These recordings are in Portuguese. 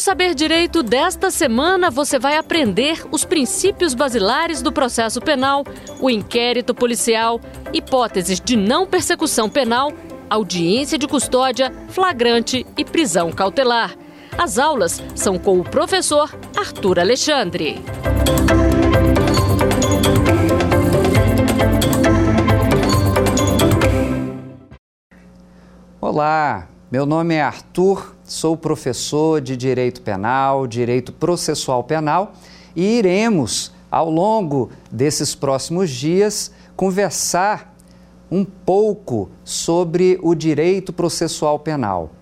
Saber Direito desta semana, você vai aprender os princípios basilares do processo penal, o inquérito policial, hipóteses de não persecução penal, audiência de custódia, flagrante e prisão cautelar. As aulas são com o professor Arthur Alexandre. Olá, meu nome é Arthur, sou professor de Direito Penal, Direito Processual Penal e iremos, ao longo desses próximos dias, conversar um pouco sobre o direito processual penal.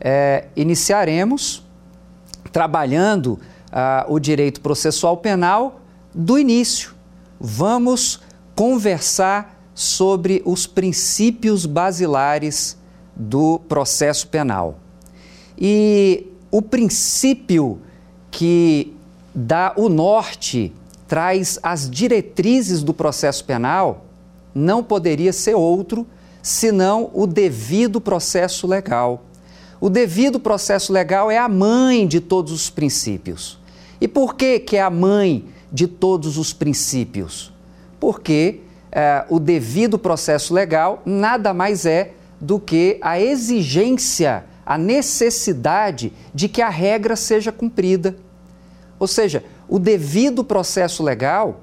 É, iniciaremos trabalhando ah, o direito processual penal do início. Vamos conversar sobre os princípios basilares do processo penal. E o princípio que dá o norte, traz as diretrizes do processo penal, não poderia ser outro senão o devido processo legal. O devido processo legal é a mãe de todos os princípios. E por que, que é a mãe de todos os princípios? Porque eh, o devido processo legal nada mais é do que a exigência, a necessidade de que a regra seja cumprida. Ou seja, o devido processo legal,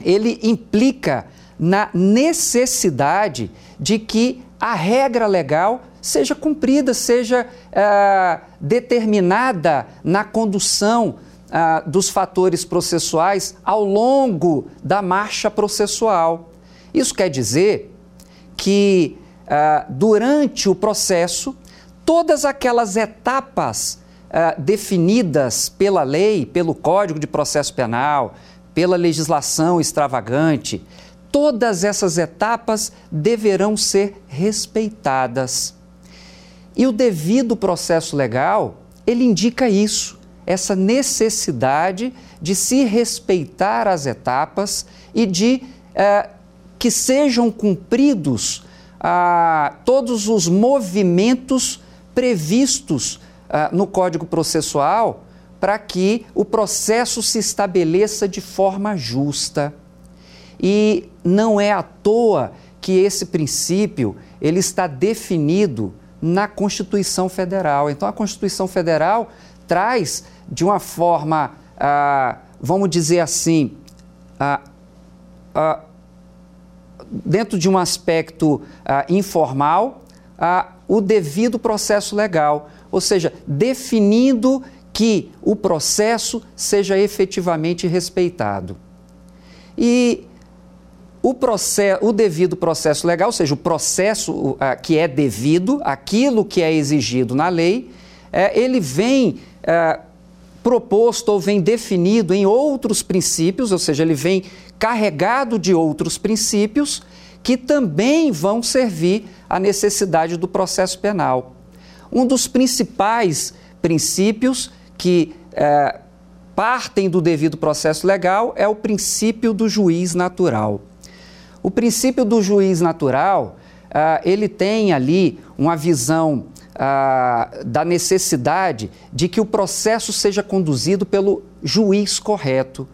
ele implica na necessidade de que a regra legal seja cumprida, seja ah, determinada na condução ah, dos fatores processuais ao longo da marcha processual. Isso quer dizer que ah, durante o processo, todas aquelas etapas ah, definidas pela lei, pelo Código de Processo Penal, pela legislação extravagante, todas essas etapas deverão ser respeitadas. E o devido processo legal, ele indica isso, essa necessidade de se respeitar as etapas e de eh, que sejam cumpridos ah, todos os movimentos previstos ah, no Código Processual para que o processo se estabeleça de forma justa. E não é à toa que esse princípio ele está definido na Constituição Federal. Então, a Constituição Federal traz de uma forma, ah, vamos dizer assim, ah, dentro de um aspecto informal, ah, o devido processo legal, ou seja, definindo que o processo seja efetivamente respeitado. E o, processo, o devido processo legal, ou seja, o processo ah, que é devido, aquilo que é exigido na lei, é, ele vem é, proposto ou vem definido em outros princípios, ou seja, ele vem carregado de outros princípios que também vão servir à necessidade do processo penal. Um dos principais princípios que é, partem do devido processo legal é o princípio do juiz natural. O princípio do juiz natural, é, ele tem ali uma visão é, da necessidade de que o processo seja conduzido pelo juiz correto,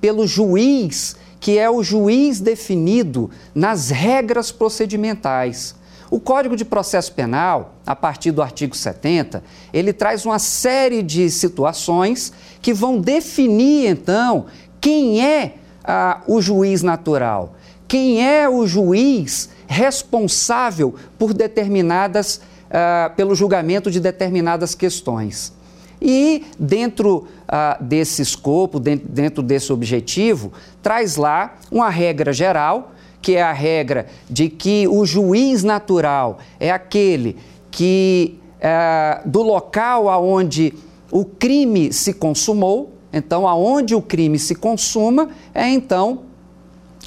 pelo juiz que é o juiz definido nas regras procedimentais. O Código de Processo Penal, a partir do artigo 70, ele traz uma série de situações que vão definir, então, quem é ah, o juiz natural, quem é o juiz responsável por determinadas, ah, pelo julgamento de determinadas questões. E dentro ah, desse escopo, dentro, dentro desse objetivo, traz lá uma regra geral, que é a regra de que o juiz natural é aquele que ah, do local aonde o crime se consumou, então aonde o crime se consuma é então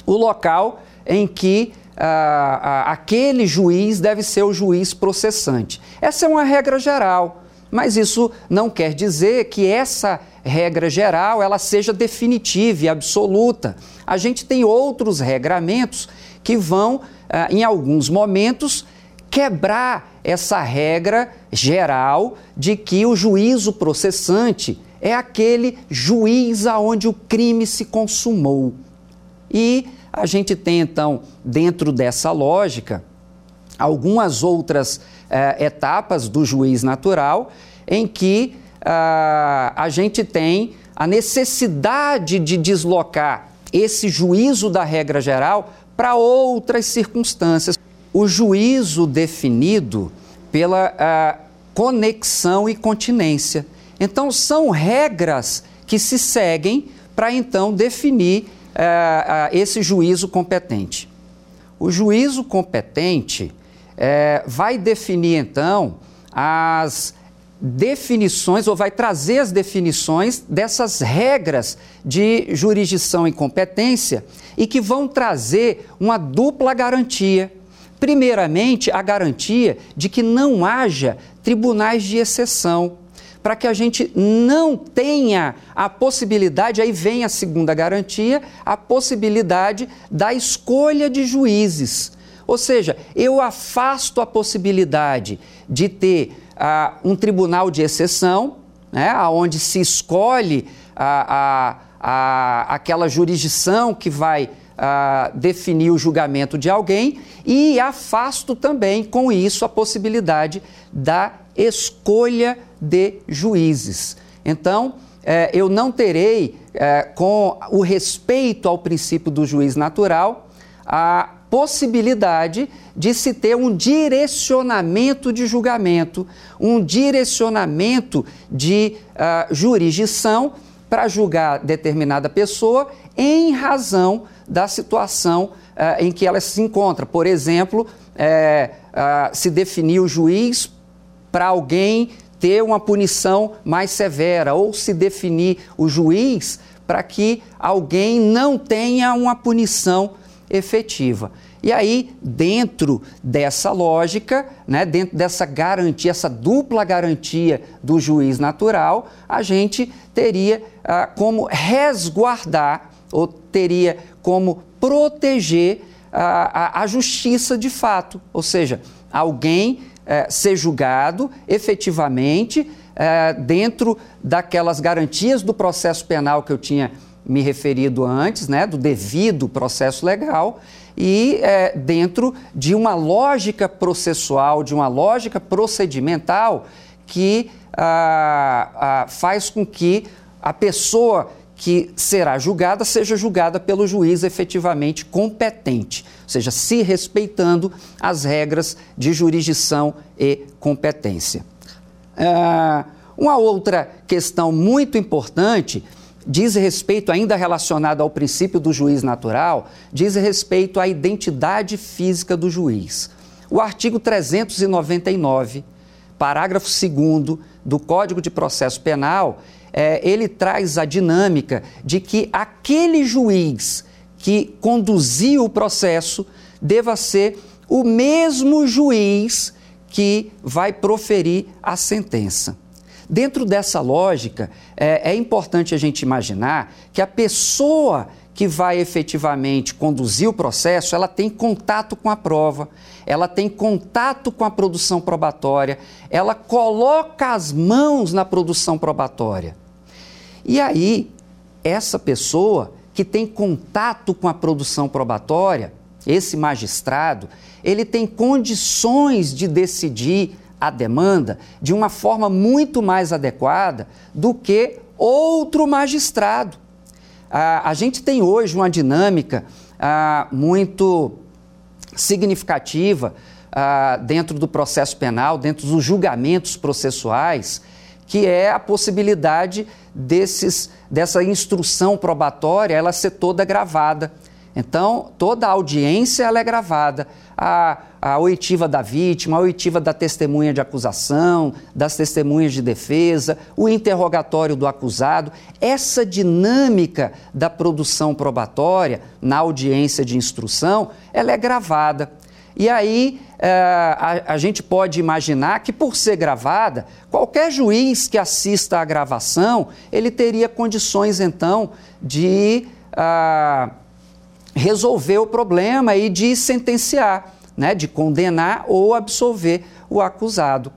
o local em que ah aquele juiz deve ser o juiz processante. Essa é uma regra geral. Mas isso não quer dizer que essa regra geral ela seja definitiva e absoluta. A gente tem outros regramentos que vão, ah, em alguns momentos, quebrar essa regra geral de que o juízo processante é aquele juiz aonde o crime se consumou. E a gente tem então, dentro dessa lógica, algumas outras eh, etapas do juiz natural em que ah, a gente tem a necessidade de deslocar esse juízo da regra geral para outras circunstâncias. O juízo definido pela ah, conexão e continência. Então, são regras que se seguem para então definir ah, ah, esse juízo competente. O juízo competente eh, vai definir então as definições, ou vai trazer as definições dessas regras de jurisdição e competência e que vão trazer uma dupla garantia. Primeiramente, a garantia de que não haja tribunais de exceção, para que a gente não tenha a possibilidade, aí vem a segunda garantia, a possibilidade da escolha de juízes. Ou seja, eu afasto a possibilidade de ter ah, um tribunal de exceção, né, onde se escolhe a, a, a, aquela jurisdição que vai ah, definir o julgamento de alguém e afasto também com isso a possibilidade da escolha de juízes. Então, eh, eu não terei, eh, com o respeito ao princípio do juiz natural, a possibilidade de se ter um direcionamento de julgamento, um direcionamento de uh, jurisdição para julgar determinada pessoa em razão da situação uh, em que ela se encontra. Por exemplo, é, uh, se definir o juiz para alguém ter uma punição mais severa, ou se definir o juiz para que alguém não tenha uma punição efetiva. E aí, dentro dessa lógica, né, dentro dessa garantia, essa dupla garantia do juiz natural, a gente teria ah, como resguardar ou teria como proteger ah, a, a, justiça de fato, ou seja, alguém eh, ser julgado efetivamente eh, dentro daquelas garantias do processo penal que eu tinha me referido antes, né, do devido processo legal, e é, dentro de uma lógica processual, de uma lógica procedimental que ah, ah, faz com que a pessoa que será julgada seja julgada pelo juiz efetivamente competente, ou seja, se respeitando as regras de jurisdição e competência. Ah, uma outra questão muito importante diz respeito, ainda relacionado ao princípio do juiz natural, diz respeito à identidade física do juiz. O artigo 399, parágrafo 2 do Código de Processo Penal, é, ele traz a dinâmica de que aquele juiz que conduziu o processo deva ser o mesmo juiz que vai proferir a sentença. Dentro dessa lógica, é, é importante a gente imaginar que a pessoa que vai efetivamente conduzir o processo, ela tem contato com a prova, ela tem contato com a produção probatória, ela coloca as mãos na produção probatória. E aí, essa pessoa que tem contato com a produção probatória, esse magistrado, ele tem condições de decidir a demanda de uma forma muito mais adequada do que outro magistrado. a gente tem hoje uma dinâmica muito significativa dentro do processo penal, dentro dos julgamentos processuais, que é a possibilidade desses, dessa instrução probatória ela ser toda gravada. Então, toda a audiência ela é gravada. A, a oitiva da vítima, a oitiva da testemunha de acusação, das testemunhas de defesa, o interrogatório do acusado. Essa dinâmica da produção probatória na audiência de instrução, ela é gravada. E aí a, a, gente pode imaginar que, por ser gravada, qualquer juiz que assista à gravação, ele teria condições, então, de... Ah, resolver o problema e de sentenciar, né, de condenar ou absolver o acusado.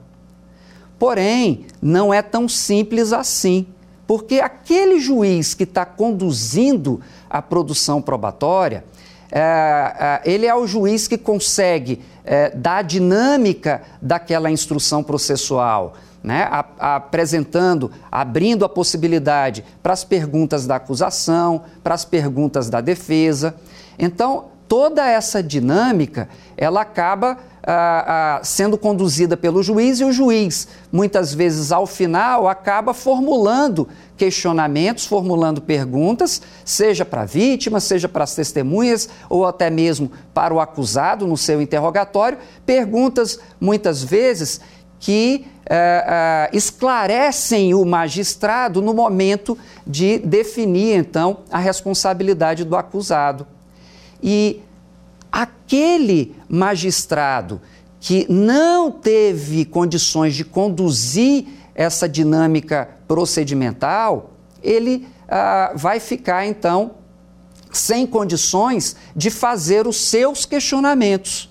Porém, não é tão simples assim, porque aquele juiz que está conduzindo a produção probatória, é, é, ele é o juiz que consegue é, dar a dinâmica daquela instrução processual, né, apresentando, abrindo a possibilidade para as perguntas da acusação, para as perguntas da defesa. Então, toda essa dinâmica, ela acaba ah, ah, sendo conduzida pelo juiz e o juiz, muitas vezes ao final, acaba formulando questionamentos, formulando perguntas, seja para a vítima, seja para as testemunhas ou até mesmo para o acusado no seu interrogatório, perguntas muitas vezes que ah, esclarecem o magistrado no momento de definir então a responsabilidade do acusado. E aquele magistrado que não teve condições de conduzir essa dinâmica procedimental, ele ah, vai ficar então sem condições de fazer os seus questionamentos.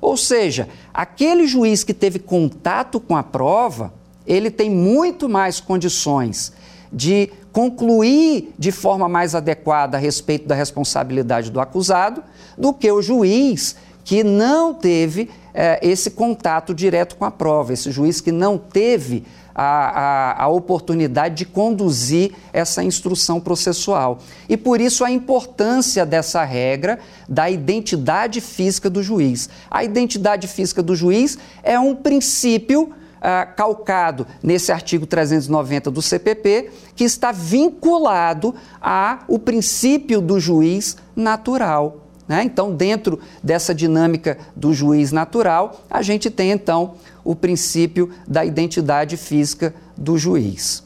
Ou seja, aquele juiz que teve contato com a prova, ele tem muito mais condições de concluir de forma mais adequada a respeito da responsabilidade do acusado do que o juiz que não teve eh, esse contato direto com a prova, esse juiz que não teve a, a, a, oportunidade de conduzir essa instrução processual. E por isso a importância dessa regra da identidade física do juiz. A identidade física do juiz é um princípio ah, calcado nesse artigo 390 do CPP, que está vinculado ao princípio do juiz natural. Né? Então, dentro dessa dinâmica do juiz natural, a gente tem então o princípio da identidade física do juiz.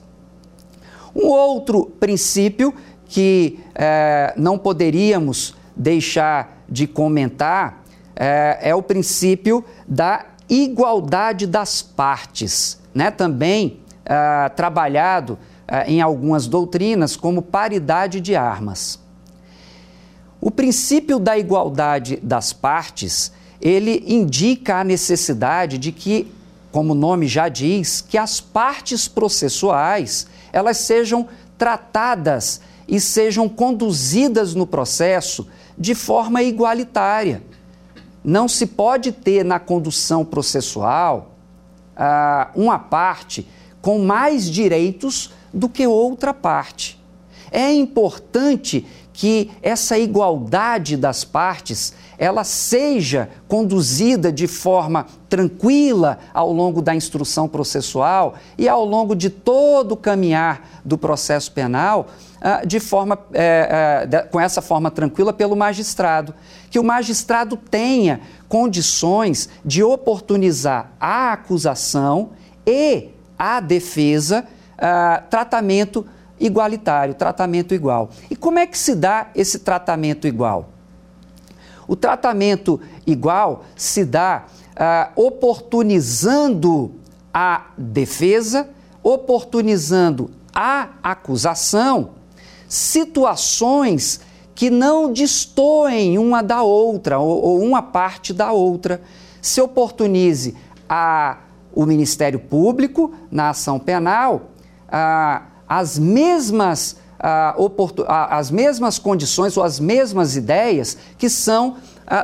Um outro princípio que eh, não poderíamos deixar de comentar eh, é o princípio da igualdade das partes, né? também ah, trabalhado ah, em algumas doutrinas como paridade de armas. O princípio da igualdade das partes, ele indica a necessidade de que, como o nome já diz, que as partes processuais, elas sejam tratadas e sejam conduzidas no processo de forma igualitária. Não se pode ter na condução processual ah, uma parte com mais direitos do que outra parte. É importante que essa igualdade das partes ela seja conduzida de forma tranquila ao longo da instrução processual e ao longo de todo o caminhar do processo penal, ah, de forma, é, é, com essa forma tranquila pelo magistrado. Que o magistrado tenha condições de oportunizar a acusação e a defesa ah, tratamento igualitário, tratamento igual. E como é que se dá esse tratamento igual? O tratamento igual se dá ah, oportunizando a defesa, oportunizando a acusação situações que não destoem uma da outra ou, ou uma parte da outra. Se oportunize a, o Ministério Público na ação penal a, as mesmas a, as mesmas condições ou as mesmas ideias que são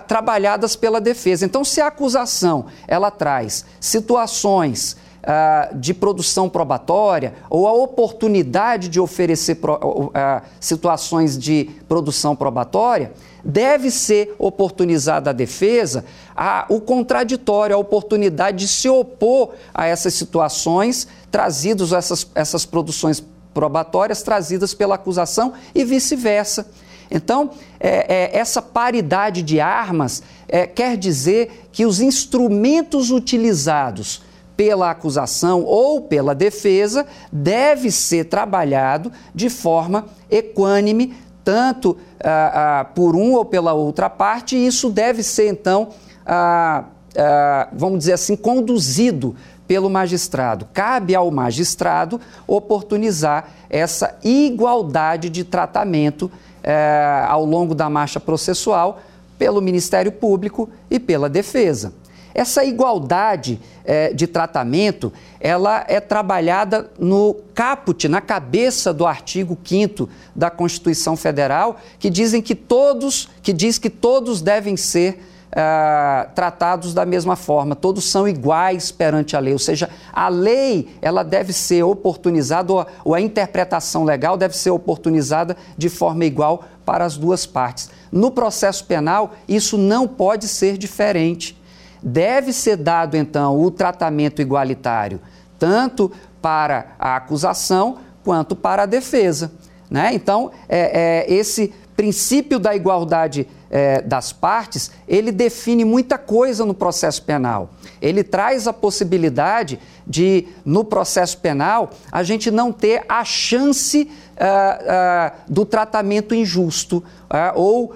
trabalhadas pela defesa. Então, se a acusação ela traz situações uh, de produção probatória ou a oportunidade de oferecer pro, situações de produção probatória, deve ser oportunizada a defesa a, o contraditório, a oportunidade de se opor a essas situações trazidas, essas, essas produções probatórias trazidas pela acusação e vice-versa. Então, é, é, essa paridade de armas é, quer dizer que os instrumentos utilizados pela acusação ou pela defesa deve ser trabalhado de forma equânime, tanto ah, ah, por um ou pela outra parte, e isso deve ser, então, ah, ah, vamos dizer assim, conduzido pelo magistrado. Cabe ao magistrado oportunizar essa igualdade de tratamento eh, ao longo da marcha processual pelo Ministério Público e pela defesa. Essa igualdade é, de tratamento, ela é trabalhada no caput, na cabeça do artigo 5 da Constituição Federal, que dizem que todos, que diz que todos devem ser Uh, tratados da mesma forma, todos são iguais perante a lei, ou seja, a lei ela deve ser oportunizada, ou a, ou a interpretação legal deve ser oportunizada de forma igual para as duas partes. No processo penal, isso não pode ser diferente. Deve ser dado, então, o tratamento igualitário, tanto para a acusação quanto para a defesa. Né? Então, é, é, esse princípio da igualdade é, das partes, ele define muita coisa no processo penal. Ele traz a possibilidade de, no processo penal, a gente não ter a chance uh, uh, do tratamento injusto uh, ou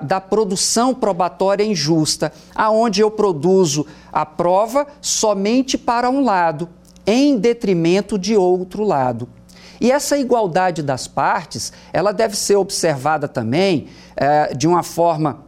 da produção probatória injusta, aonde eu produzo a prova somente para um lado, em detrimento de outro lado. E essa igualdade das partes, ela deve ser observada também eh, de uma forma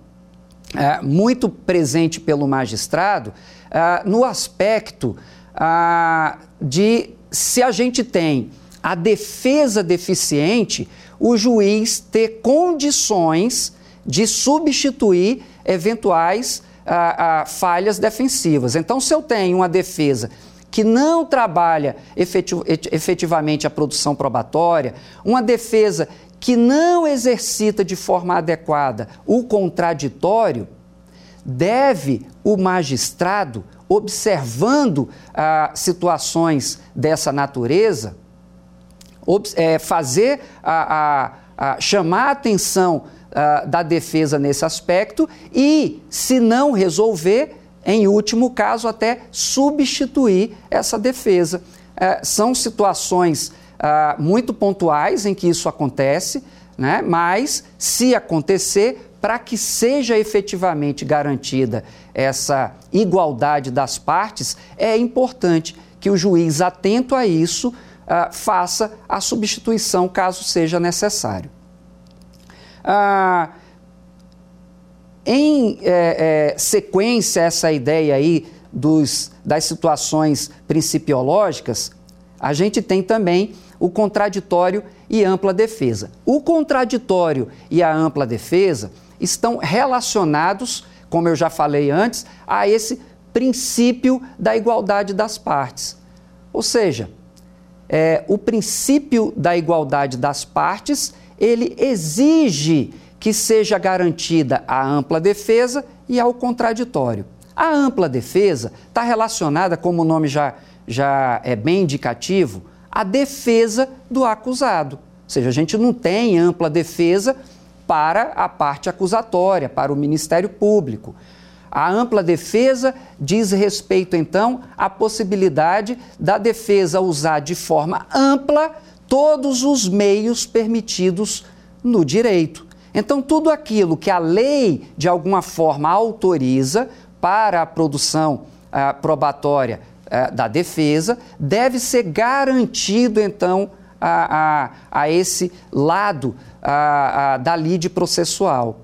eh, muito presente pelo magistrado eh, no aspecto ah, de se a gente tem a defesa deficiente, o juiz ter condições de substituir eventuais ah, ah, falhas defensivas. Então, se eu tenho uma defesa que não trabalha efetivamente a produção probatória, uma defesa que não exercita de forma adequada o contraditório, deve o magistrado, observando ah, situações dessa natureza, é, fazer a, a, a, chamar a atenção uh, da defesa nesse aspecto e, se não resolver, em último caso, até substituir essa defesa. Uh, são situações uh, muito pontuais em que isso acontece, né? mas, se acontecer, para que seja efetivamente garantida essa igualdade das partes, é importante que o juiz, atento a isso, uh, faça a substituição caso seja necessário. Uh, em é, é, sequência a essa ideia aí dos, das situações principiológicas, a gente tem também o contraditório e ampla defesa. O contraditório e a ampla defesa estão relacionados, como eu já falei antes, a esse princípio da igualdade das partes. Ou seja, é, o princípio da igualdade das partes, ele exige que seja garantida a ampla defesa e ao contraditório. A ampla defesa está relacionada, como o nome já, já é bem indicativo, à defesa do acusado. Ou seja, a gente não tem ampla defesa para a parte acusatória, para o Ministério Público. A ampla defesa diz respeito, então, à possibilidade da defesa usar de forma ampla todos os meios permitidos no direito. Então, tudo aquilo que a lei, de alguma forma, autoriza para a produção ah, probatória ah, da defesa, deve ser garantido, então, a, a, a esse lado a, a, da lide processual.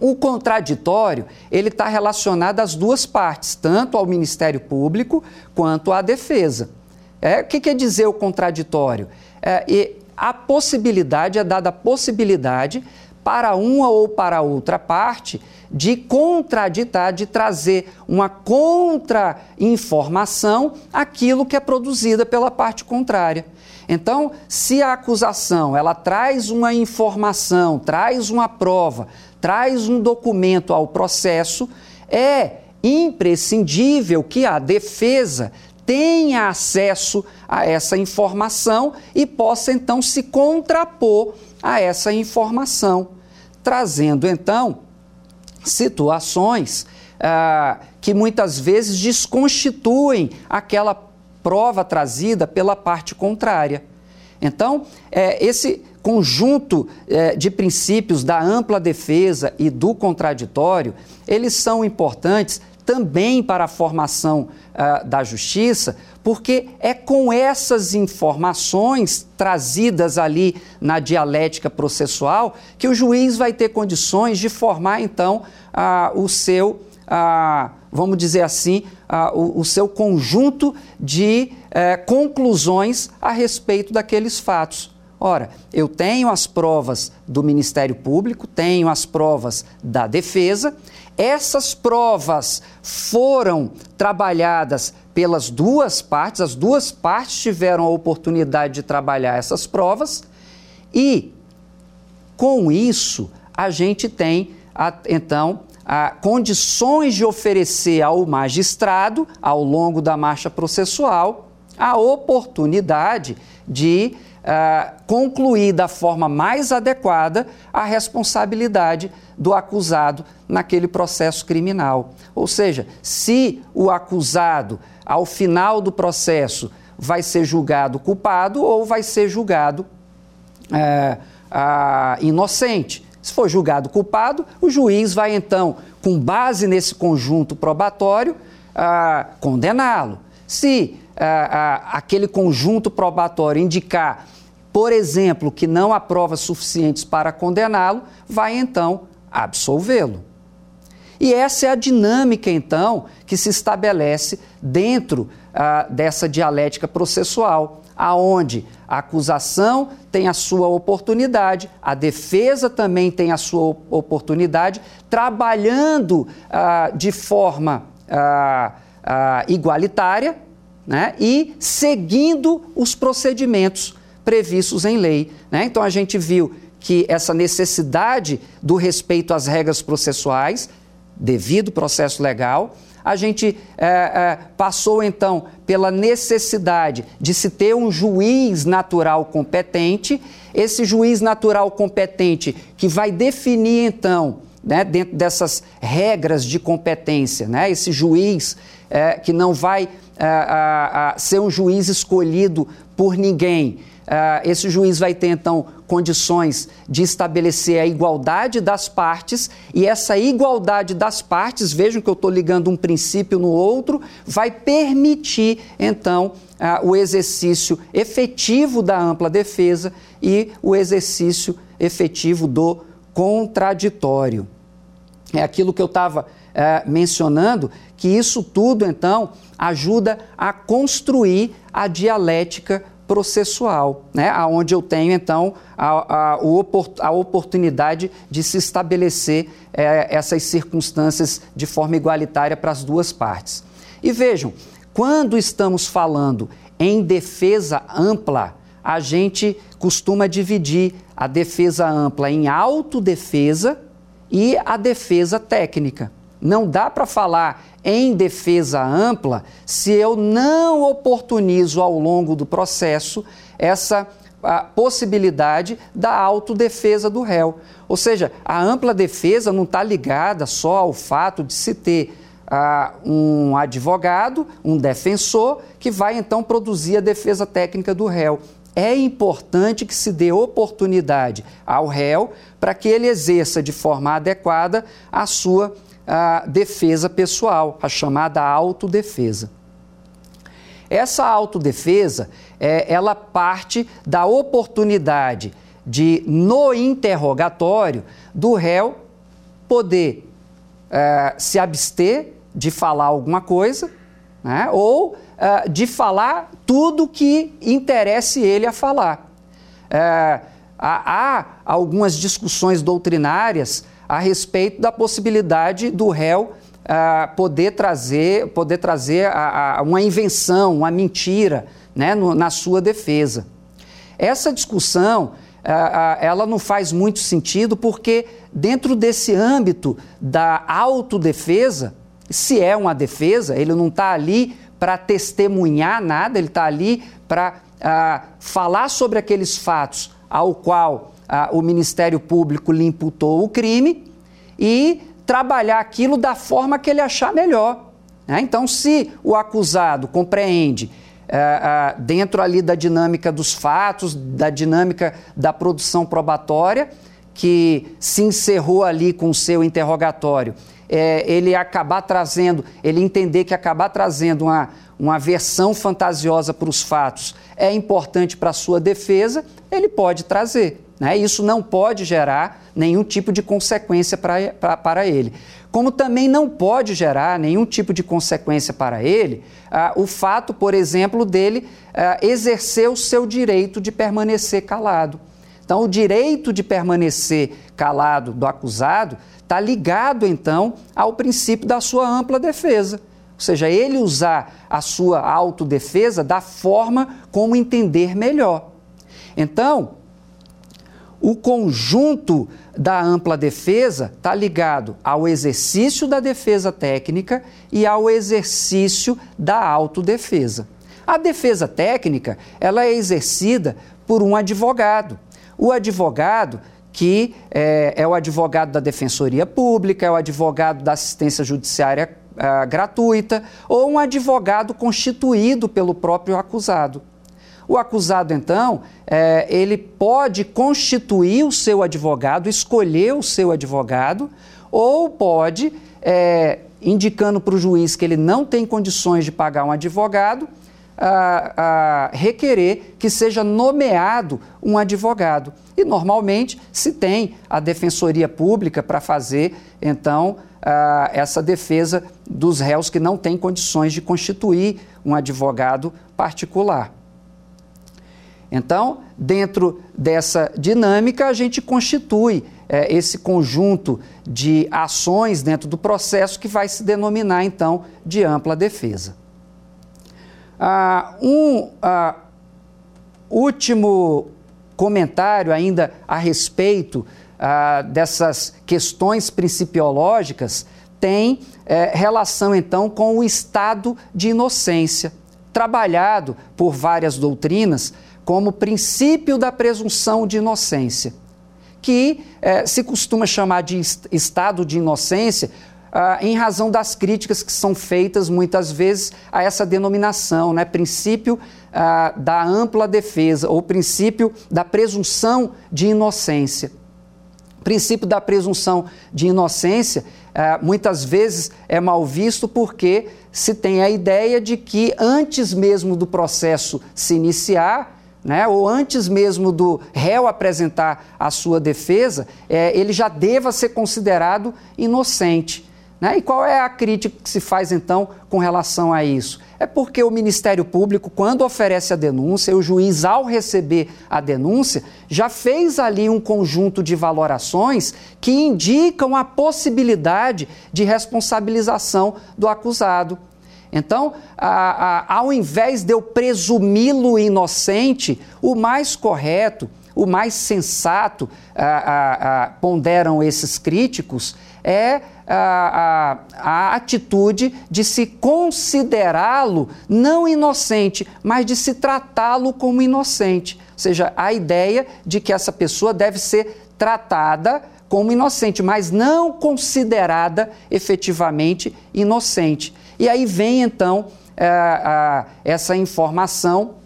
O contraditório, ele está relacionado às duas partes, tanto ao Ministério Público quanto à defesa. É, o que quer dizer o contraditório? É, e a possibilidade, é dada a possibilidade para uma ou para outra parte de contraditar, de trazer uma contra-informação àquilo que é produzida pela parte contrária. Então, se a acusação ela traz uma informação, traz uma prova, traz um documento ao processo, é imprescindível que a defesa tenha acesso a essa informação e possa então se contrapor a essa informação, trazendo então situações ah, que muitas vezes desconstituem aquela prova trazida pela parte contrária. Então, é, esse conjunto é, de princípios da ampla defesa e do contraditório, eles são importantes também para a formação uh, da justiça, porque é com essas informações trazidas ali na dialética processual que o juiz vai ter condições de formar então uh, o seu ah, vamos dizer assim, o, o, seu conjunto de eh, conclusões a respeito daqueles fatos. Ora, eu tenho as provas do Ministério Público, tenho as provas da defesa, essas provas foram trabalhadas pelas duas partes, as duas partes tiveram a oportunidade de trabalhar essas provas e, com isso, a gente tem, então, a, condições de oferecer ao magistrado, ao longo da marcha processual, a oportunidade de uh, concluir da forma mais adequada a responsabilidade do acusado naquele processo criminal. Ou seja, se o acusado, ao final do processo, vai ser julgado culpado ou vai ser julgado uh, uh, inocente. Se for julgado culpado, o juiz vai então, com base nesse conjunto probatório, ah, condená-lo. Se ah, ah, aquele conjunto probatório indicar, por exemplo, que não há provas suficientes para condená-lo, vai então absolvê-lo. E essa é a dinâmica, então, que se estabelece dentro ah, dessa dialética processual aonde a acusação tem a sua oportunidade, a defesa também tem a sua oportunidade, trabalhando ah, de forma ah, ah, igualitária né, e seguindo os procedimentos previstos em lei. Né? Então a gente viu que essa necessidade do respeito às regras processuais, devido processo legal, a gente é, é, passou então pela necessidade de se ter um juiz natural competente, esse juiz natural competente que vai definir então, né, dentro dessas regras de competência, né, esse juiz é, que não vai é, ser um juiz escolhido por ninguém, esse juiz vai ter, então, condições de estabelecer a igualdade das partes, e essa igualdade das partes, vejam que eu estou ligando um princípio no outro, vai permitir, então, uh, o exercício efetivo da ampla defesa e o exercício efetivo do contraditório. É aquilo que eu estava eh, mencionando, que isso tudo, então, ajuda a construir a dialética processual, né? onde eu tenho, então, a, a, a oportunidade de se estabelecer é, essas circunstâncias de forma igualitária para as duas partes. E vejam, quando estamos falando em defesa ampla, a gente costuma dividir a defesa ampla em autodefesa e a defesa técnica. Não dá para falar em defesa ampla se eu não oportunizo ao longo do processo essa possibilidade da autodefesa do réu. Ou seja, a ampla defesa não está ligada só ao fato de se ter uh, um advogado, um defensor, que vai então produzir a defesa técnica do réu. É importante que se dê oportunidade ao réu para que ele exerça de forma adequada a sua a defesa pessoal, a chamada autodefesa. Essa autodefesa, é, ela parte da oportunidade de, no interrogatório, do réu poder é, se abster de falar alguma coisa, né, ou é, de falar tudo que interesse ele a falar. É, há, há algumas discussões doutrinárias a respeito da possibilidade do réu uh, poder trazer, poder trazer a, a uma invenção, uma mentira né, no, na sua defesa. Essa discussão uh, ela não faz muito sentido porque dentro desse âmbito da autodefesa, se é uma defesa, ele não está ali para testemunhar nada, ele está ali para falar sobre aqueles fatos ao qual o Ministério Público lhe imputou o crime e trabalhar aquilo da forma que ele achar melhor. Né? Então, se o acusado compreende ah, ah, dentro ali da dinâmica dos fatos, da dinâmica da produção probatória, que se encerrou ali com o seu interrogatório, é, ele acabar trazendo, ele entender que acabar trazendo uma, uma versão fantasiosa para os fatos é importante para a sua defesa, ele pode trazer. Né? Isso não pode gerar nenhum tipo de consequência pra, pra, para ele. Como também não pode gerar nenhum tipo de consequência para ele ah, o fato, por exemplo, dele ah, exercer o seu direito de permanecer calado. Então, o direito de permanecer calado do acusado está ligado, então, ao princípio da sua ampla defesa. Ou seja, ele usar a sua autodefesa da forma como entender melhor. Então, o conjunto da ampla defesa está ligado ao exercício da defesa técnica e ao exercício da autodefesa. A defesa técnica ela é exercida por um advogado. O advogado que é, é o advogado da Defensoria Pública, é o advogado da assistência judiciária é, gratuita ou um advogado constituído pelo próprio acusado. O acusado, então, é, ele pode constituir o seu advogado, escolher o seu advogado, ou pode, é, indicando para o juiz que ele não tem condições de pagar um advogado, a, a requerer que seja nomeado um advogado. E normalmente se tem a defensoria pública para fazer, então, a, essa defesa dos réus que não têm condições de constituir um advogado particular. Então, dentro dessa dinâmica, a gente constitui é, esse conjunto de ações dentro do processo que vai se denominar, então, de ampla defesa. Ah, um ah, último comentário ainda a respeito ah, dessas questões principiológicas tem é, relação, então, com o estado de inocência, trabalhado por várias doutrinas como princípio da presunção de inocência, que eh, se costuma chamar de estado de inocência ah, em razão das críticas que são feitas muitas vezes a essa denominação, né? princípio ah, da ampla defesa ou princípio da presunção de inocência. O princípio da presunção de inocência ah, muitas vezes é mal visto porque se tem a ideia de que antes mesmo do processo se iniciar, né, ou antes mesmo do réu apresentar a sua defesa, é, ele já deva ser considerado inocente. Né? E qual é a crítica que se faz então com relação a isso? É porque o Ministério Público, quando oferece a denúncia, o juiz, ao receber a denúncia, já fez ali um conjunto de valorações que indicam a possibilidade de responsabilização do acusado. Então, a, a, ao invés de eu presumi-lo inocente, o mais correto, o mais sensato, a, ponderam esses críticos, é a, a, atitude de se considerá-lo não inocente, mas de se tratá-lo como inocente. Ou seja, a ideia de que essa pessoa deve ser tratada como inocente, mas não considerada efetivamente inocente. E aí vem então é, a, essa informação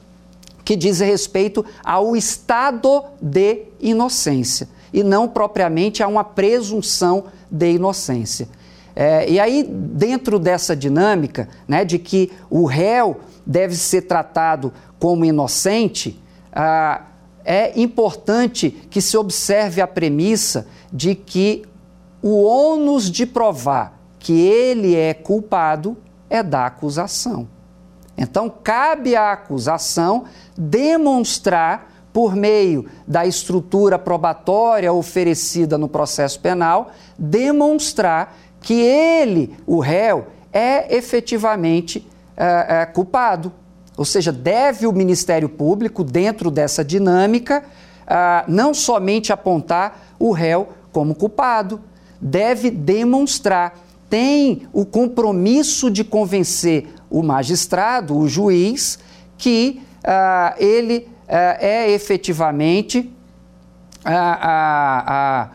que diz respeito ao estado de inocência e não propriamente a uma presunção de inocência. É, e aí, dentro dessa dinâmica né, de que o réu deve ser tratado como inocente, ah, é importante que se observe a premissa de que o ônus de provar que ele é culpado é da acusação. Então, cabe à acusação demonstrar, por meio da estrutura probatória oferecida no processo penal, demonstrar que ele, o réu, é efetivamente é, é, culpado. Ou seja, deve o Ministério Público, dentro dessa dinâmica, é, não somente apontar o réu como culpado, deve demonstrar tem o compromisso de convencer o magistrado, o juiz, que uh, ele uh, é efetivamente uh,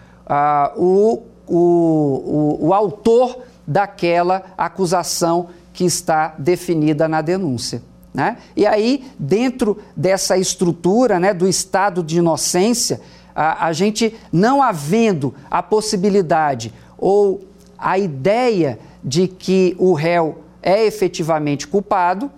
o, o, o, o autor daquela acusação que está definida na denúncia. Né? E aí, dentro dessa estrutura né, do estado de inocência, a, a gente não havendo a possibilidade ou a ideia de que o réu é efetivamente culpado,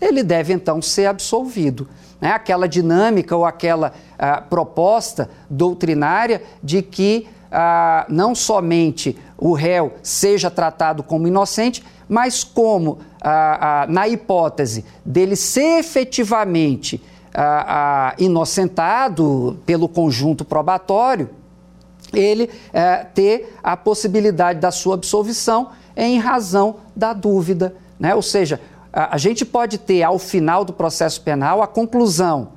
ele deve então ser absolvido. Né? Aquela dinâmica ou aquela ah, proposta doutrinária de que ah, não somente o réu seja tratado como inocente, mas como, ah, ah, na hipótese dele ser efetivamente ah, ah, inocentado pelo conjunto probatório, ele eh, ter a possibilidade da sua absolvição em razão da dúvida. Né? Ou seja, a, a gente pode ter ao final do processo penal a conclusão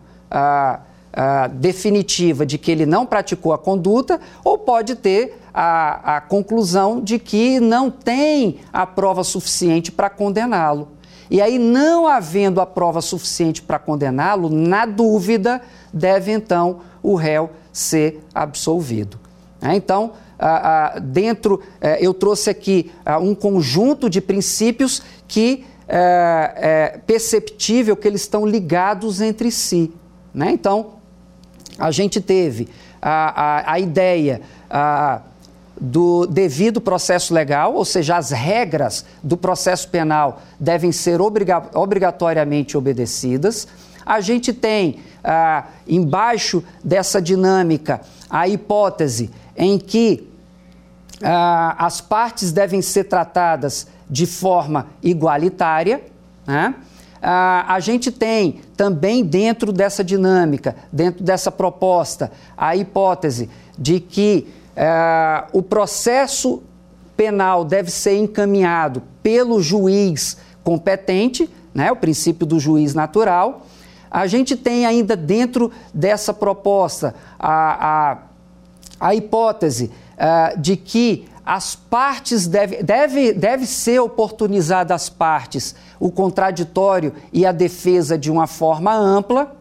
uh, definitiva de que ele não praticou a conduta, ou pode ter a, a conclusão de que não tem a prova suficiente para condená-lo. E aí, não havendo a prova suficiente para condená-lo, na dúvida, deve então o réu ser absolvido. É, então, dentro, é, eu trouxe aqui um conjunto de princípios que é perceptível que eles estão ligados entre si. Né? Então, a gente teve a, a, a ideia a, do devido processo legal, ou seja, as regras do processo penal devem ser obriga obrigatoriamente obedecidas. A gente tem, ah, embaixo dessa dinâmica, a hipótese em que ah, as partes devem ser tratadas de forma igualitária. Né? Ah, a gente tem também dentro dessa dinâmica, dentro dessa proposta, a hipótese de que ah, o processo penal deve ser encaminhado pelo juiz competente, né, o princípio do juiz natural. A gente tem ainda dentro dessa proposta a, a, a hipótese ah, de que as partes deve, deve, deve ser oportunizada às partes o contraditório e a defesa de uma forma ampla.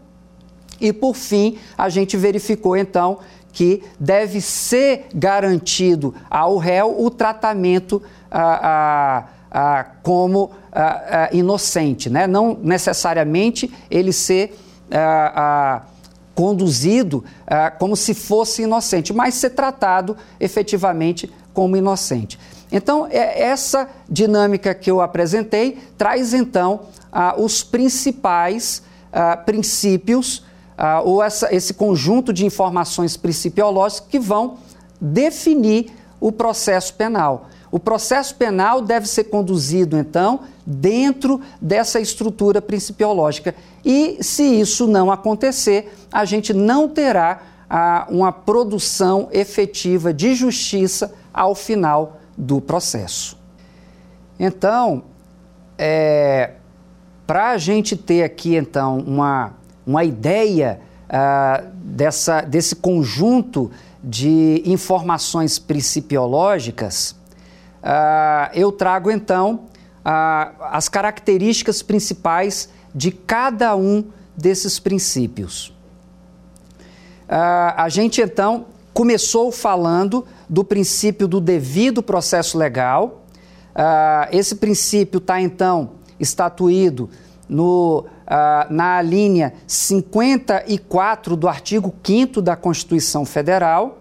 E por fim, a gente verificou então que deve ser garantido ao réu o tratamento ah, ah, ah, como ah, ah, inocente, né? não necessariamente ele ser ah, conduzido como se fosse inocente, mas ser tratado efetivamente como inocente. Então, é essa dinâmica que eu apresentei traz então os principais princípios ou esse conjunto de informações principiológicas que vão definir o processo penal. O processo penal deve ser conduzido, então, dentro dessa estrutura principiológica. E, se isso não acontecer, a gente não terá ah, uma produção efetiva de justiça ao final do processo. Então, é, para a gente ter aqui então uma, uma ideia uh, dessa, desse conjunto de informações principiológicas, uh, eu trago então uh, as características principais de cada um desses princípios. A gente então começou falando do princípio do devido processo legal. Uh, esse princípio está, então, estatuído no, uh, na linha 54 do artigo 5 da Constituição Federal,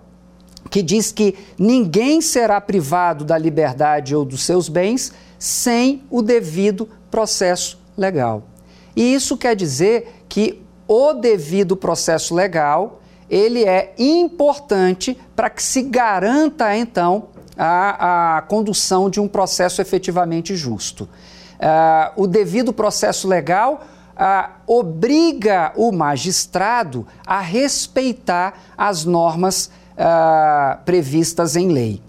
que diz que ninguém será privado da liberdade ou dos seus bens sem o devido processo legal. E isso quer dizer que o devido processo legal ele é importante para que se garanta, então, a, a, condução de um processo efetivamente justo. Uh, o devido processo legal uh, obriga o magistrado a respeitar as normas uh, previstas em lei.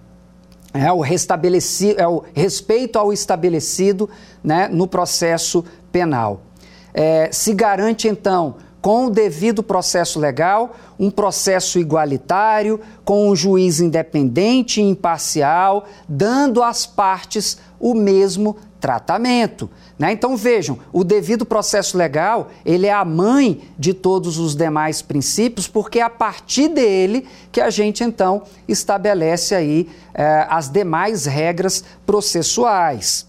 É o, é o respeito ao estabelecido né, no processo penal. É, se garante, então, com o devido processo legal, um processo igualitário, com um juiz independente e imparcial, dando às partes o mesmo tratamento. Né? Então vejam, o devido processo legal ele é a mãe de todos os demais princípios, porque é a partir dele que a gente então estabelece aí eh, as demais regras processuais,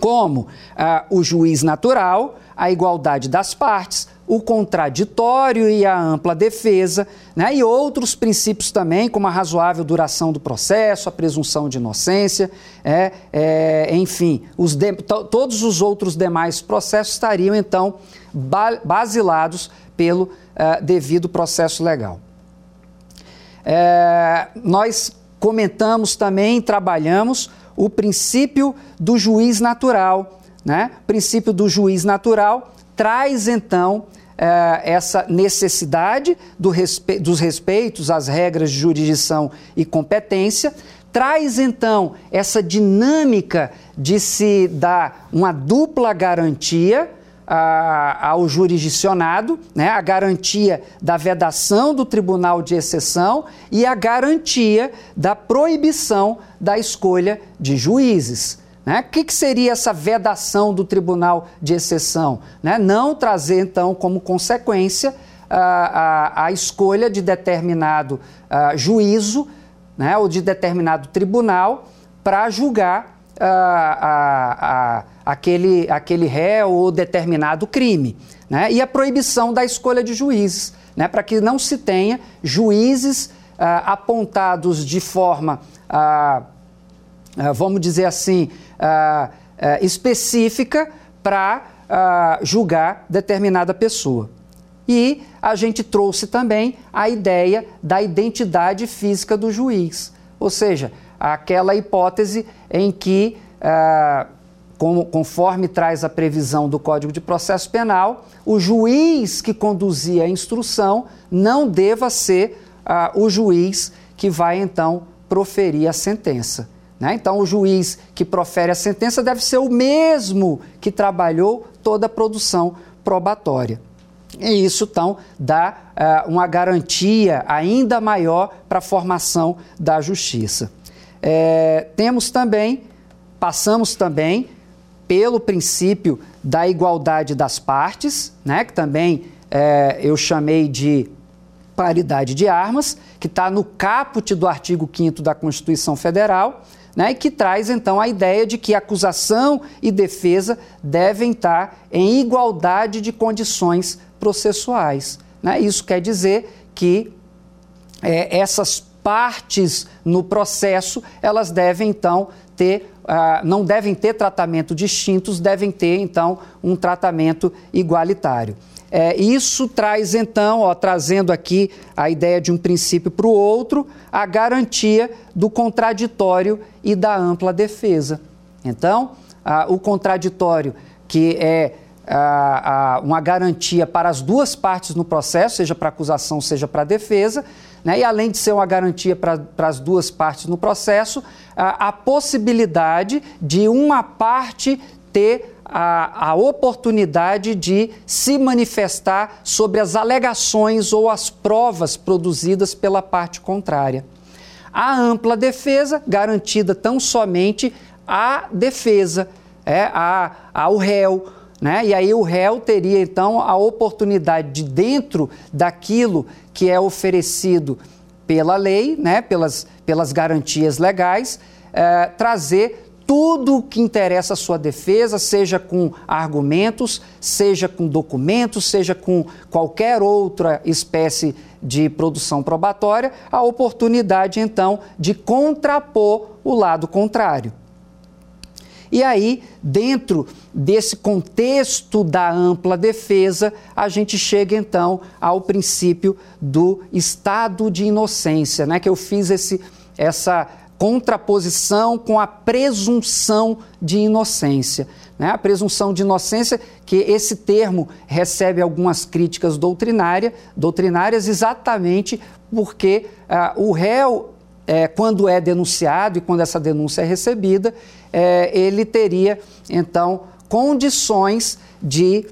como eh, o juiz natural, a igualdade das partes, o contraditório e a ampla defesa, né? e outros princípios também, como a razoável duração do processo, a presunção de inocência, é, é, enfim, os de, todos os outros demais processos estariam então basilados pelo uh, devido processo legal. É, nós comentamos também, trabalhamos o princípio do juiz natural. Né? O princípio do juiz natural traz então essa necessidade do respe dos respeitos às regras de jurisdição e competência, traz então essa dinâmica de se dar uma dupla garantia ao jurisdicionado, né, a garantia da vedação do tribunal de exceção e a garantia da proibição da escolha de juízes. Né? O que, que, seria essa vedação do tribunal de exceção? Né? Não trazer, então, como consequência a, a, a escolha de determinado a, juízo né? ou de determinado tribunal para julgar aquele, aquele réu ou determinado crime. Né? E a proibição da escolha de juízes, né? para que não se tenha juízes apontados de forma, vamos dizer assim, uh, uh, específica para julgar determinada pessoa. E a gente trouxe também a ideia da identidade física do juiz, ou seja, aquela hipótese em que, conforme traz a previsão do Código de Processo Penal, o juiz que conduzia a instrução não deva ser o juiz que vai então proferir a sentença. Né? Então, o juiz que profere a sentença deve ser o mesmo que trabalhou toda a produção probatória. E isso, então, dá uh, uma garantia ainda maior para a formação da justiça. É, temos também, passamos também pelo princípio da igualdade das partes, né, que também é, eu chamei de paridade de armas, que está no caput do artigo 5 da Constituição Federal né, que traz então a ideia de que acusação e defesa devem estar em igualdade de condições processuais. Né? Isso quer dizer que é, essas partes no processo elas devem então ter uh, não devem ter tratamento distintos, devem ter então um tratamento igualitário. É, isso traz então, ó, trazendo aqui a ideia de um princípio para o outro, a garantia do contraditório e da ampla defesa. Então, o contraditório, que é uma garantia para as duas partes no processo, seja para acusação, seja para defesa, né? e além de ser uma garantia para, para as duas partes no processo, a possibilidade de uma parte ter a, a oportunidade de se manifestar sobre as alegações ou as provas produzidas pela parte contrária. A ampla defesa, garantida tão somente à defesa, é, a, ao réu. Né? E aí o réu teria então a oportunidade de, dentro daquilo que é oferecido pela lei, né? pelas, pelas garantias legais, é, trazer tudo o que interessa a sua defesa, seja com argumentos, seja com documentos, seja com qualquer outra espécie de produção probatória, a oportunidade então de contrapor o lado contrário. E aí, dentro desse contexto da ampla defesa, a gente chega então ao princípio do estado de inocência, né? Que eu fiz esse, essa contraposição com a presunção de inocência. Né? A presunção de inocência, que esse termo recebe algumas críticas doutrinária, doutrinárias exatamente porque ah, o réu, é, quando é denunciado e quando essa denúncia é recebida, é, ele teria, então, condições de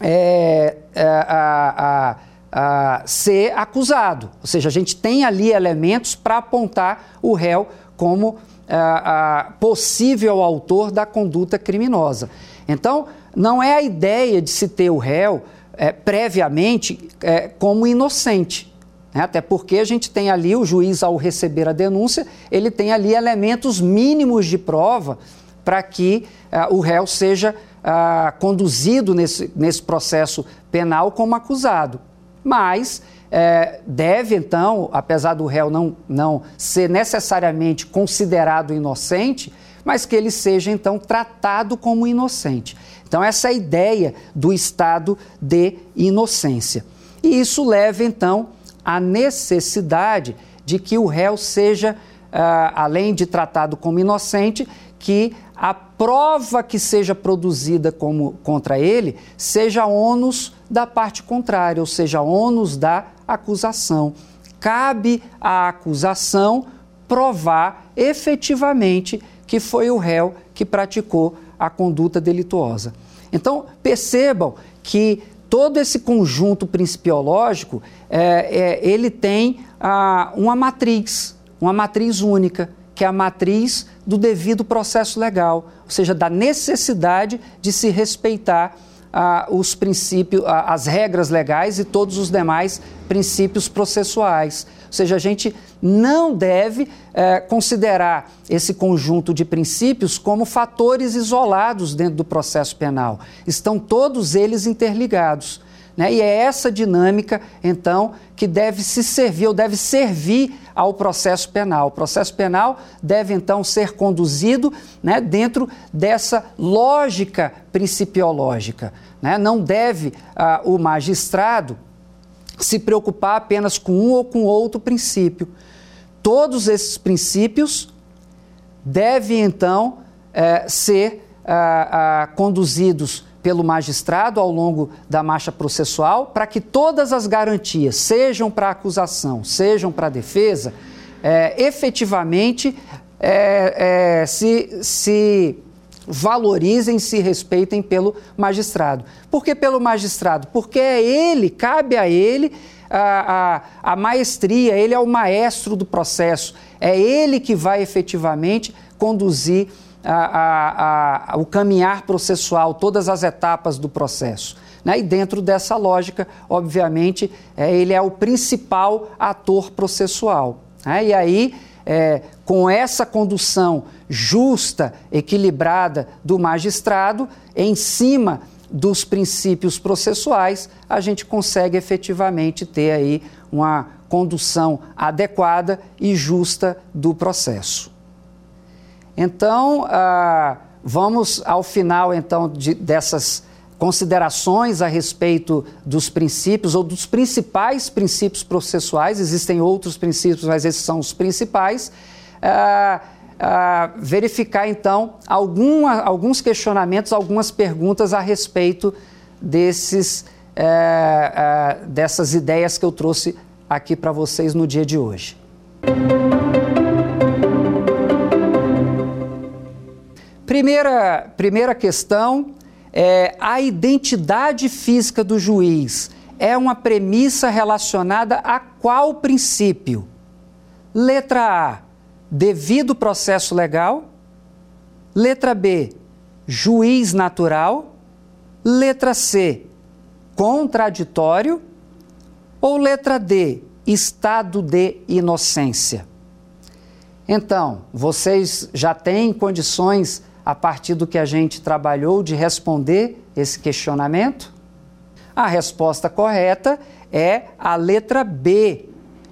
é, a, a uh, ser acusado. Ou seja, a gente tem ali elementos para apontar o réu como uh, possível autor da conduta criminosa. Então, não é a ideia de se ter o réu é, previamente é, como inocente. Né? Até porque a gente tem ali, o juiz, ao receber a denúncia, ele tem ali elementos mínimos de prova para que o réu seja ah, conduzido nesse, nesse processo penal como acusado. Mas é, deve, então, apesar do réu não, não ser necessariamente considerado inocente, mas que ele seja, então, tratado como inocente. Então, essa é a ideia do estado de inocência. E isso leva, então, à necessidade de que o réu seja, uh, além de tratado como inocente, que a prova que seja produzida como, contra ele seja ônus da parte contrária, ou seja, ônus da acusação. Cabe à acusação provar efetivamente que foi o réu que praticou a conduta delituosa. Então, percebam que todo esse conjunto principiológico, é, é, ele tem ah, uma matriz, uma matriz única, que é a matriz do devido processo legal, ou seja, da necessidade de se respeitar ah, os princípios, ah, as regras legais e todos os demais princípios processuais. Ou seja, a gente não deve eh, considerar esse conjunto de princípios como fatores isolados dentro do processo penal. Estão todos eles interligados. Né? E é essa dinâmica, então, que deve se servir ou deve servir ao processo penal. O processo penal deve, então, ser conduzido né, dentro dessa lógica principiológica. Né? Não deve ah, o magistrado se preocupar apenas com um ou com outro princípio. Todos esses princípios devem, então, eh, ser ah, ah, conduzidos pelo magistrado ao longo da marcha processual para que todas as garantias, sejam para acusação, sejam para defesa, é, efetivamente é, é, se, se valorizem, se respeitem pelo magistrado. Por que pelo magistrado? Porque é ele, cabe a ele a, a, a maestria, ele é o maestro do processo, é ele que vai efetivamente conduzir a, a, o caminhar processual, todas as etapas do processo. Né? E dentro dessa lógica, obviamente, é, ele é o principal ator processual. Né? E aí, é, com essa condução justa, equilibrada do magistrado, em cima dos princípios processuais, a gente consegue efetivamente ter aí uma condução adequada e justa do processo. Então, ah, vamos ao final então de, dessas considerações a respeito dos princípios ou dos principais princípios processuais. Existem outros princípios, mas esses são os principais. Ah, ah, verificar então alguns questionamentos, algumas perguntas a respeito desses, eh, eh, dessas ideias que eu trouxe aqui para vocês no dia de hoje. Primeira, primeira questão é a identidade física do juiz é uma premissa relacionada a qual princípio? Letra A, devido processo legal. Letra B, juiz natural. Letra C, contraditório. Ou letra D, estado de inocência? Então, vocês já têm condições a partir do que a gente trabalhou, de responder esse questionamento? A resposta correta é a letra B,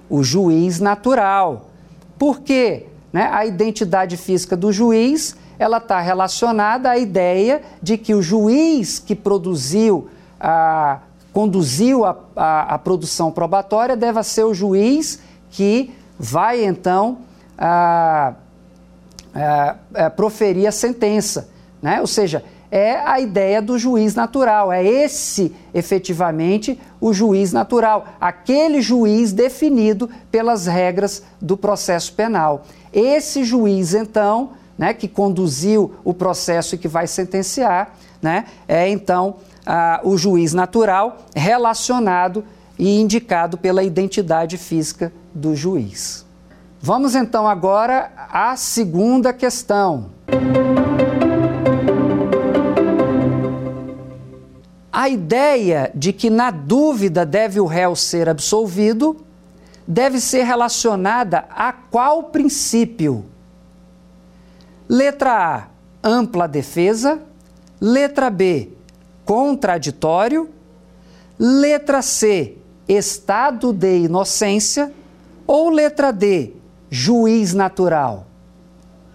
o juiz natural. Por quê? Né? A identidade física do juiz ela está relacionada à ideia de que o juiz que produziu, a, conduziu a, a, a produção probatória deve ser o juiz que vai então a, é, é, proferir a sentença. Né? Ou seja, é a ideia do juiz natural, é esse efetivamente o juiz natural, aquele juiz definido pelas regras do processo penal. Esse juiz, então, né, que conduziu o processo e que vai sentenciar, né, é então o juiz natural relacionado e indicado pela identidade física do juiz. Vamos então agora à segunda questão. A ideia de que na dúvida deve o réu ser absolvido deve ser relacionada a qual princípio? Letra A, ampla defesa. Letra B, contraditório. Letra C, estado de inocência. Ou letra D, juiz natural?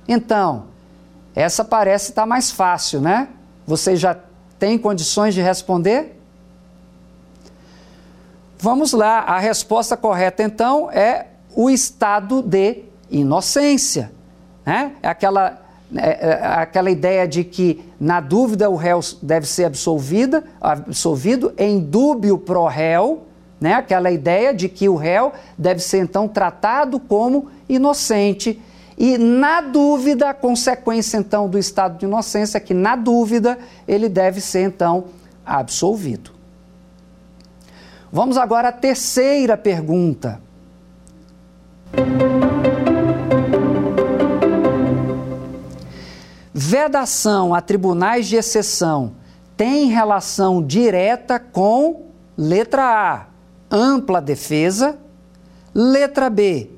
Então, essa parece estar tá mais fácil, né? Você já tem condições de responder? Vamos lá, a resposta correta então é o estado de inocência. Né? É aquela, é, é aquela ideia de que, na dúvida, o réu deve ser absolvida, absolvido, em dúbio pro réu, né? aquela ideia de que o réu deve ser então tratado como inocente. E na dúvida, a consequência então do estado de inocência é que, na dúvida, ele deve ser então absolvido. Vamos agora à terceira pergunta. Vedação a tribunais de exceção tem relação direta com letra A, ampla defesa, letra B,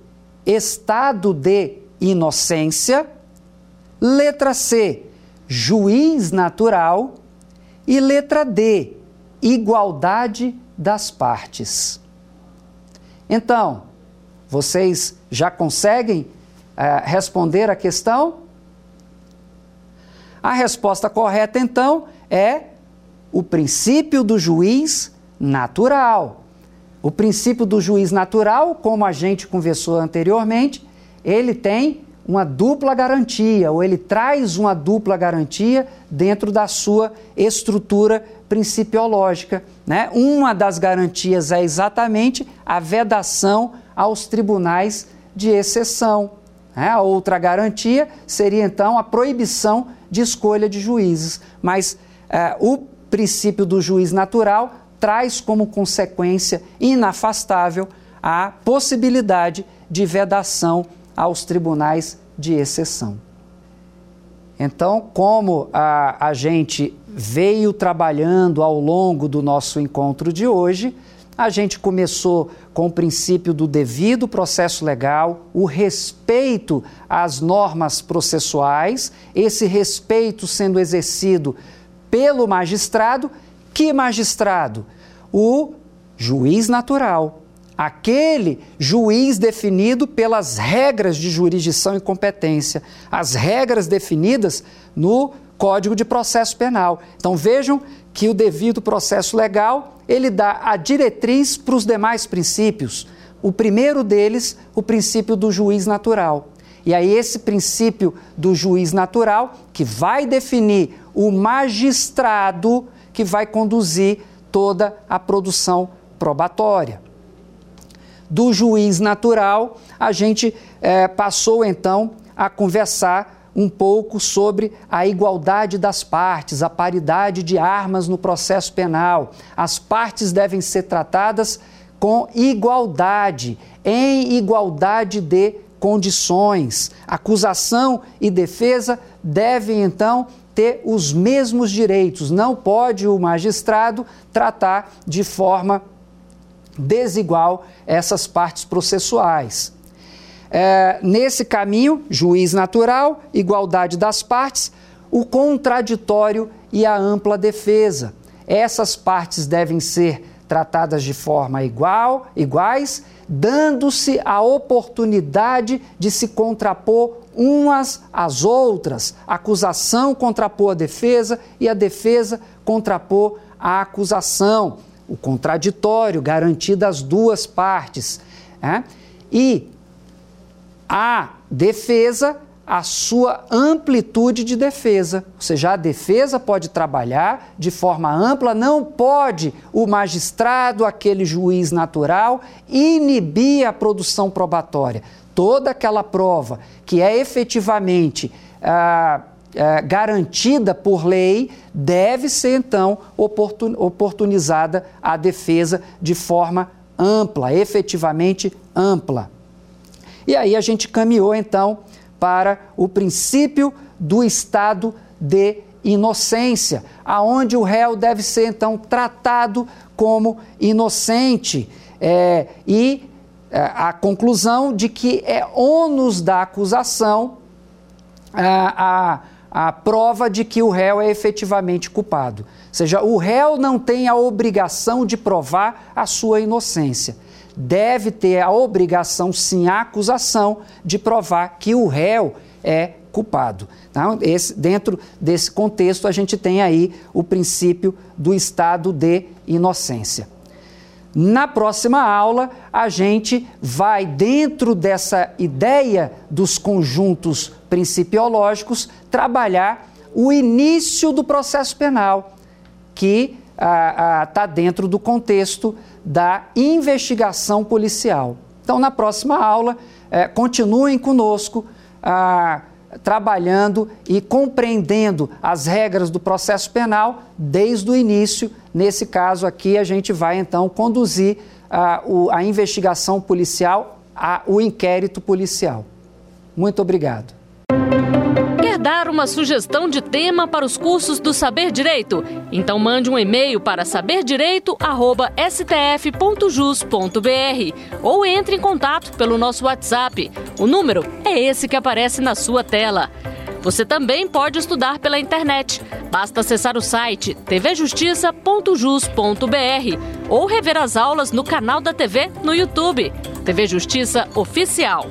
estado de inocência, letra C, juiz natural e letra D, igualdade das partes. Então, vocês já conseguem uh, responder a questão? A resposta correta, então, é o princípio do juiz natural. O princípio do juiz natural, como a gente conversou anteriormente, ele tem uma dupla garantia, ou ele traz uma dupla garantia dentro da sua estrutura principiológica. Né? Uma das garantias é exatamente a vedação aos tribunais de exceção. Né? A outra garantia seria então a proibição de escolha de juízes. Mas é, o princípio do juiz natural traz como consequência inafastável a possibilidade de vedação aos tribunais de exceção. Então, como a, a gente veio trabalhando ao longo do nosso encontro de hoje, a gente começou com o princípio do devido processo legal, o respeito às normas processuais, esse respeito sendo exercido pelo magistrado. Que magistrado? O juiz natural, aquele juiz definido pelas regras de jurisdição e competência, as regras definidas no Código de Processo Penal. Então vejam que o devido processo legal, ele dá a diretriz para os demais princípios. O primeiro deles, o princípio do juiz natural. E aí esse princípio do juiz natural que vai definir o magistrado que vai conduzir toda a produção probatória. Do juiz natural, a gente é, passou então a conversar um pouco sobre a igualdade das partes, a paridade de armas no processo penal. As partes devem ser tratadas com igualdade, em igualdade de condições. Acusação e defesa devem então ter os mesmos direitos. Não pode o magistrado tratar de forma desigual essas partes processuais. É, nesse caminho, juiz natural, igualdade das partes, o contraditório e a ampla defesa. Essas partes devem ser tratadas de forma igual, iguais, dando-se a oportunidade de se contrapor umas às outras. A acusação contrapor a defesa e a defesa contrapor a acusação. O contraditório garantido às duas partes. É? E a defesa a sua amplitude de defesa. Ou seja, a defesa pode trabalhar de forma ampla, não pode o magistrado, aquele juiz natural, inibir a produção probatória. Toda aquela prova que é efetivamente ah, ah, garantida por lei deve ser então oportun, oportunizada à defesa de forma ampla, efetivamente ampla. E aí a gente caminhou então para o princípio do estado de inocência, aonde o réu deve ser então tratado como inocente é, e é, a conclusão de que é ônus da acusação a, a, a prova de que o réu é efetivamente culpado. Ou seja, o réu não tem a obrigação de provar a sua inocência. Deve ter a obrigação, sim, a acusação de provar que o réu é culpado. Então, esse, dentro desse contexto, a gente tem aí o princípio do estado de inocência. Na próxima aula, a gente vai, dentro dessa ideia dos conjuntos principiológicos, trabalhar o início do processo penal, que está dentro do contexto da investigação policial. Então, na próxima aula, é, continuem conosco. Ah, trabalhando e compreendendo as regras do processo penal desde o início. Nesse caso aqui, a gente vai então conduzir a, a investigação policial, a, o inquérito policial. Muito obrigado. Dar uma sugestão de tema para os cursos do Saber Direito? Então mande um e-mail para saberdireito@stf.jus.br ou entre em contato pelo nosso WhatsApp. O número é esse que aparece na sua tela. Você também pode estudar pela internet. Basta acessar o site tvjustiça.jus.br ou rever as aulas no canal da TV no YouTube. TV Justiça Oficial.